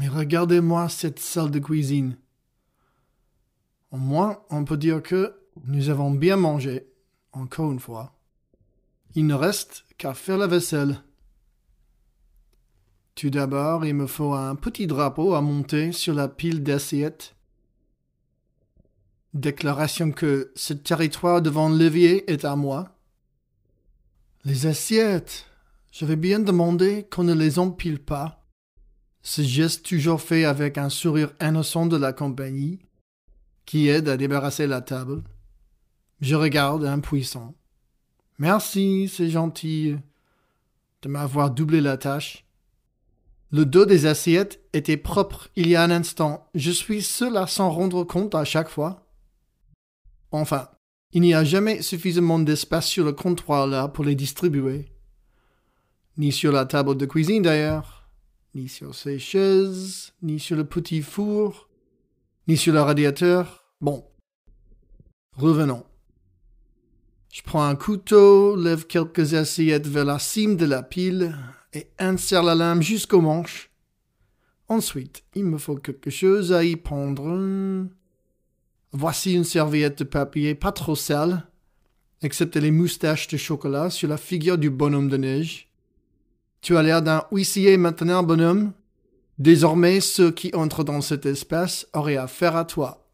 Mais regardez-moi cette salle de cuisine. Au moins, on peut dire que nous avons bien mangé, encore une fois. Il ne reste qu'à faire la vaisselle. Tout d'abord, il me faut un petit drapeau à monter sur la pile d'assiettes. Déclaration que ce territoire devant l'évier est à moi. Les assiettes. J'avais bien demandé qu'on ne les empile pas. Ce geste toujours fait avec un sourire innocent de la compagnie, qui aide à débarrasser la table. Je regarde impuissant. Merci, c'est gentil de m'avoir doublé la tâche. Le dos des assiettes était propre il y a un instant. Je suis seul à s'en rendre compte à chaque fois. Enfin, il n'y a jamais suffisamment d'espace sur le comptoir là pour les distribuer. Ni sur la table de cuisine d'ailleurs, ni sur ces chaises, ni sur le petit four, ni sur le radiateur. Bon. Revenons. Je prends un couteau, lève quelques assiettes vers la cime de la pile et insère la lame jusqu'au manche. Ensuite, il me faut quelque chose à y prendre. Voici une serviette de papier pas trop sale, excepté les moustaches de chocolat sur la figure du bonhomme de neige. Tu as l'air d'un huissier maintenant, bonhomme. Désormais, ceux qui entrent dans cet espace auraient affaire à toi.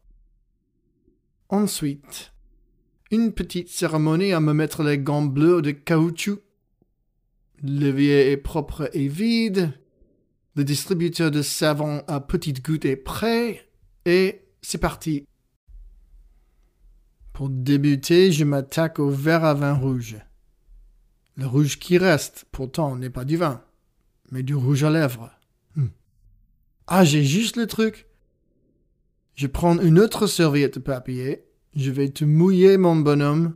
Ensuite, une petite cérémonie à me mettre les gants bleus de caoutchouc. L'évier est propre et vide. Le distributeur de savon à petites gouttes est prêt. Et c'est parti. Pour débuter, je m'attaque au verre à vin rouge. Le rouge qui reste, pourtant, n'est pas du vin, mais du rouge à lèvres. Hmm. Ah, j'ai juste le truc. Je prends une autre serviette de papier je vais te mouiller, mon bonhomme,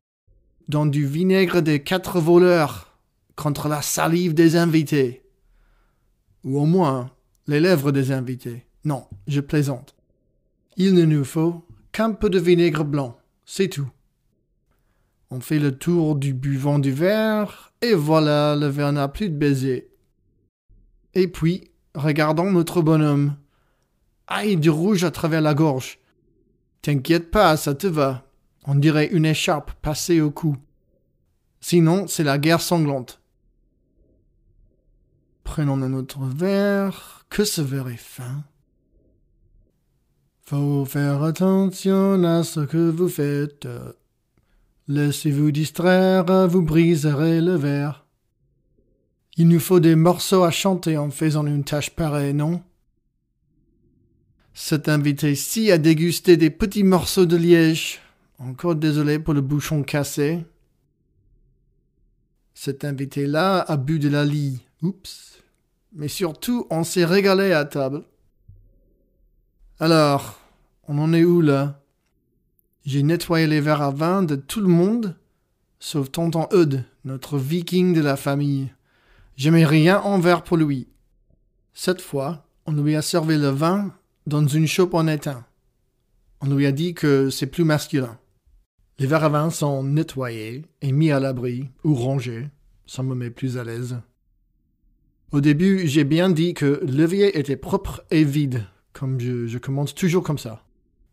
dans du vinaigre des quatre voleurs contre la salive des invités. Ou au moins les lèvres des invités. Non, je plaisante. Il ne nous faut qu'un peu de vinaigre blanc, c'est tout. On fait le tour du buvant du verre, et voilà, le verre n'a plus de baiser. Et puis, regardons notre bonhomme. Aïe, du rouge à travers la gorge. T'inquiète pas, ça te va. On dirait une écharpe passée au cou. Sinon, c'est la guerre sanglante. Prenons un autre verre. Que ce verre est fin. Faut faire attention à ce que vous faites. Laissez-vous distraire, vous briserez le verre. Il nous faut des morceaux à chanter en faisant une tâche pareille, non? Cet invité-ci a dégusté des petits morceaux de liège. Encore désolé pour le bouchon cassé. Cet invité-là a bu de la lie. Oups. Mais surtout, on s'est régalé à table. Alors, on en est où là? J'ai nettoyé les verres à vin de tout le monde, sauf tonton Eudes, notre viking de la famille. Je mets rien en verre pour lui. Cette fois, on lui a servi le vin dans une chope en étain. On lui a dit que c'est plus masculin. Les verres à vin sont nettoyés et mis à l'abri ou rangés. Ça me met plus à l'aise. Au début, j'ai bien dit que l'évier était propre et vide, comme je commence toujours comme ça.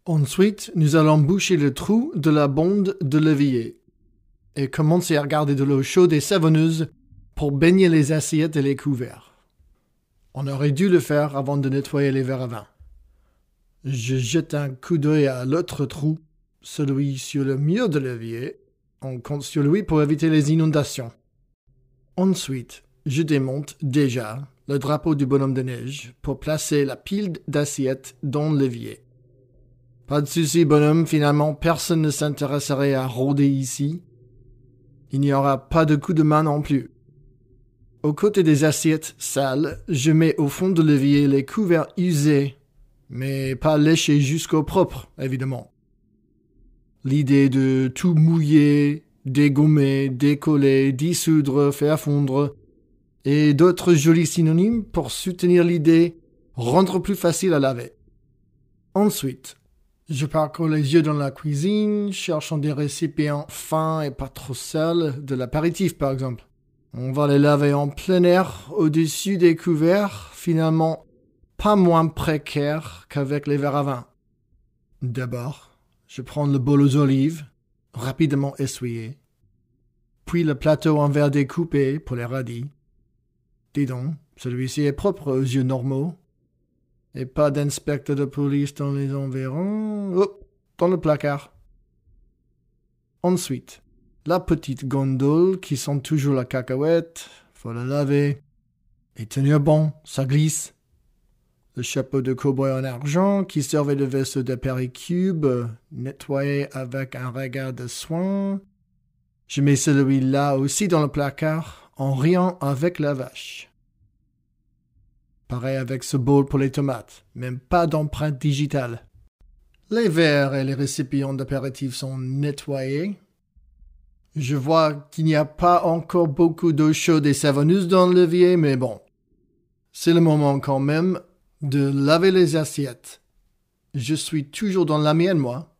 Ensuite, nous allons boucher le trou de la bonde de l'évier et commencer à regarder de l'eau chaude et savonneuse pour baigner les assiettes et les couverts. On aurait dû le faire avant de nettoyer les verres à vin. Je jette un coup d'œil à l'autre trou, celui sur le mur de l'évier. On compte sur lui pour éviter les inondations. Ensuite, je démonte déjà le drapeau du bonhomme de neige pour placer la pile d'assiettes dans l'évier. Pas de souci, bonhomme, finalement personne ne s'intéresserait à rôder ici. Il n'y aura pas de coup de main non plus. Aux côtés des assiettes sales, je mets au fond de l'évier les couverts usés mais pas léché jusqu'au propre, évidemment. L'idée de tout mouiller, dégommer, décoller, dissoudre, faire fondre, et d'autres jolis synonymes pour soutenir l'idée rendre plus facile à laver. Ensuite, je parcours les yeux dans la cuisine, cherchant des récipients fins et pas trop sales, de l'apéritif par exemple. On va les laver en plein air, au-dessus des couverts, finalement pas moins précaire qu'avec les verres à vin. D'abord, je prends le bol aux olives, rapidement essuyé, puis le plateau en verre découpé pour les radis. Dis donc, celui-ci est propre aux yeux normaux. Et pas d'inspecteur de police dans les environs. Oh, dans le placard. Ensuite, la petite gondole qui sent toujours la cacahuète, faut la laver. Et tenir bon, ça glisse. Le chapeau de cow-boy en argent qui servait de vaisseau de péricube, nettoyé avec un regard de soin. Je mets celui-là aussi dans le placard en riant avec la vache. Pareil avec ce bol pour les tomates, même pas d'empreinte digitale. Les verres et les récipients d'apéritifs sont nettoyés. Je vois qu'il n'y a pas encore beaucoup d'eau chaude et savonneuse dans le levier, mais bon. C'est le moment quand même de laver les assiettes. Je suis toujours dans la mienne, moi.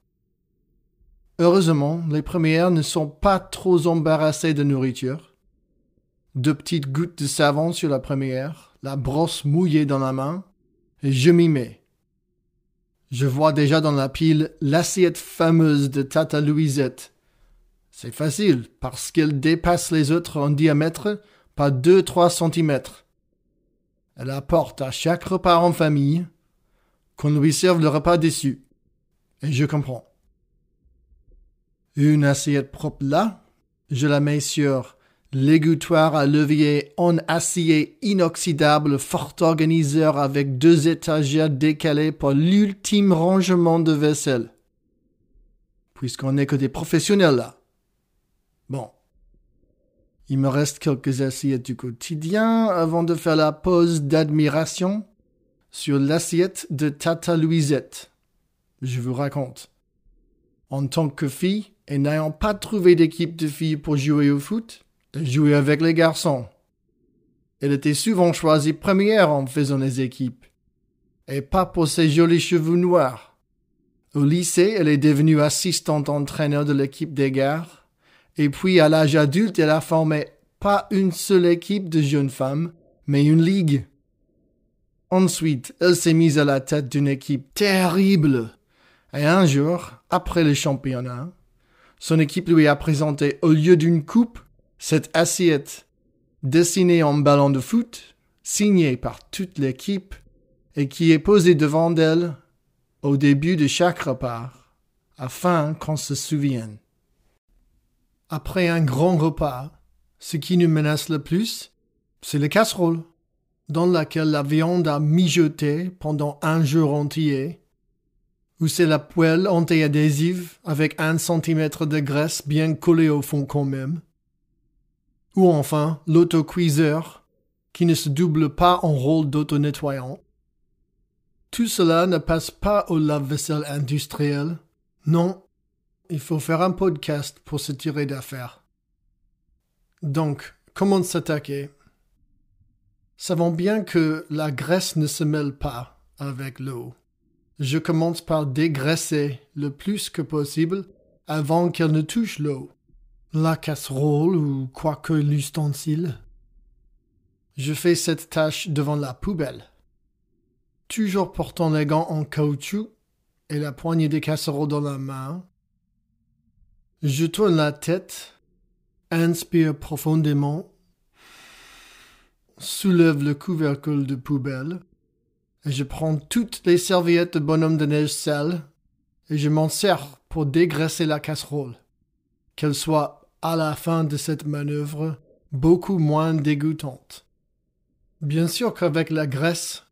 Heureusement, les premières ne sont pas trop embarrassées de nourriture. Deux petites gouttes de savon sur la première, la brosse mouillée dans la main, et je m'y mets. Je vois déjà dans la pile l'assiette fameuse de Tata Louisette. C'est facile, parce qu'elle dépasse les autres en diamètre par deux-trois centimètres. Elle apporte à chaque repas en famille qu'on lui serve le repas dessus. Et je comprends. Une assiette propre là, je la mets sur l'égouttoir à levier en acier inoxydable fort organiseur avec deux étagères décalées pour l'ultime rangement de vaisselle. Puisqu'on n'est que des professionnels là. Bon. Il me reste quelques assiettes du quotidien avant de faire la pause d'admiration sur l'assiette de Tata Louisette. Je vous raconte. En tant que fille, et n'ayant pas trouvé d'équipe de filles pour jouer au foot, jouer avec les garçons. Elle était souvent choisie première en faisant les équipes, et pas pour ses jolis cheveux noirs. Au lycée, elle est devenue assistante entraîneur de l'équipe des gares, et puis à l'âge adulte, elle a formé pas une seule équipe de jeunes femmes, mais une ligue. Ensuite, elle s'est mise à la tête d'une équipe terrible. Et un jour, après le championnat, son équipe lui a présenté au lieu d'une coupe cette assiette dessinée en ballon de foot, signée par toute l'équipe, et qui est posée devant elle au début de chaque repas, afin qu'on se souvienne. Après un grand repas, ce qui nous menace le plus, c'est la casserole, dans laquelle la viande a mijoté pendant un jour entier, où c'est la poêle anti-adhésive avec un centimètre de graisse bien collée au fond quand même, ou enfin l'autocuiseur, qui ne se double pas en rôle d'auto-nettoyant. Tout cela ne passe pas au lave-vaisselle industriel. Non, il faut faire un podcast pour se tirer d'affaire. Donc, comment s'attaquer? Savons bien que la graisse ne se mêle pas avec l'eau. Je commence par dégraisser le plus que possible avant qu'elle ne touche l'eau la casserole ou quoi que l'ustensile. Je fais cette tâche devant la poubelle. Toujours portant les gants en caoutchouc et la poignée des casseroles dans la main. Je tourne la tête, inspire profondément, soulève le couvercle de poubelle, et je prends toutes les serviettes de bonhomme de neige sale et je m'en sers pour dégraisser la casserole, qu'elle soit à la fin de cette manœuvre beaucoup moins dégoûtante. Bien sûr qu'avec la graisse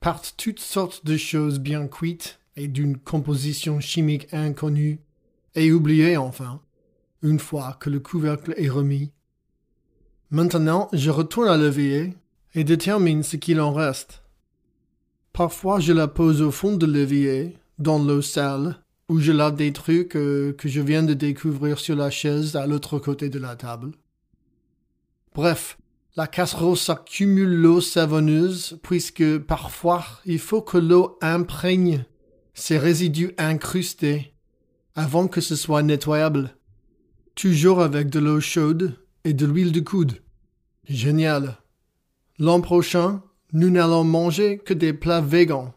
partent toutes sortes de choses bien cuites et d'une composition chimique inconnue et oubliée enfin, une fois que le couvercle est remis. Maintenant, je retourne à l'évier et détermine ce qu'il en reste. Parfois, je la pose au fond de l'évier, dans l'eau sale, où je lave des trucs que je viens de découvrir sur la chaise à l'autre côté de la table. Bref, la casserole s'accumule l'eau savonneuse puisque parfois il faut que l'eau imprègne ces résidus incrustés avant que ce soit nettoyable. Toujours avec de l'eau chaude et de l'huile de coude. Génial. L'an prochain, Nous n'allons manger que des plats végans.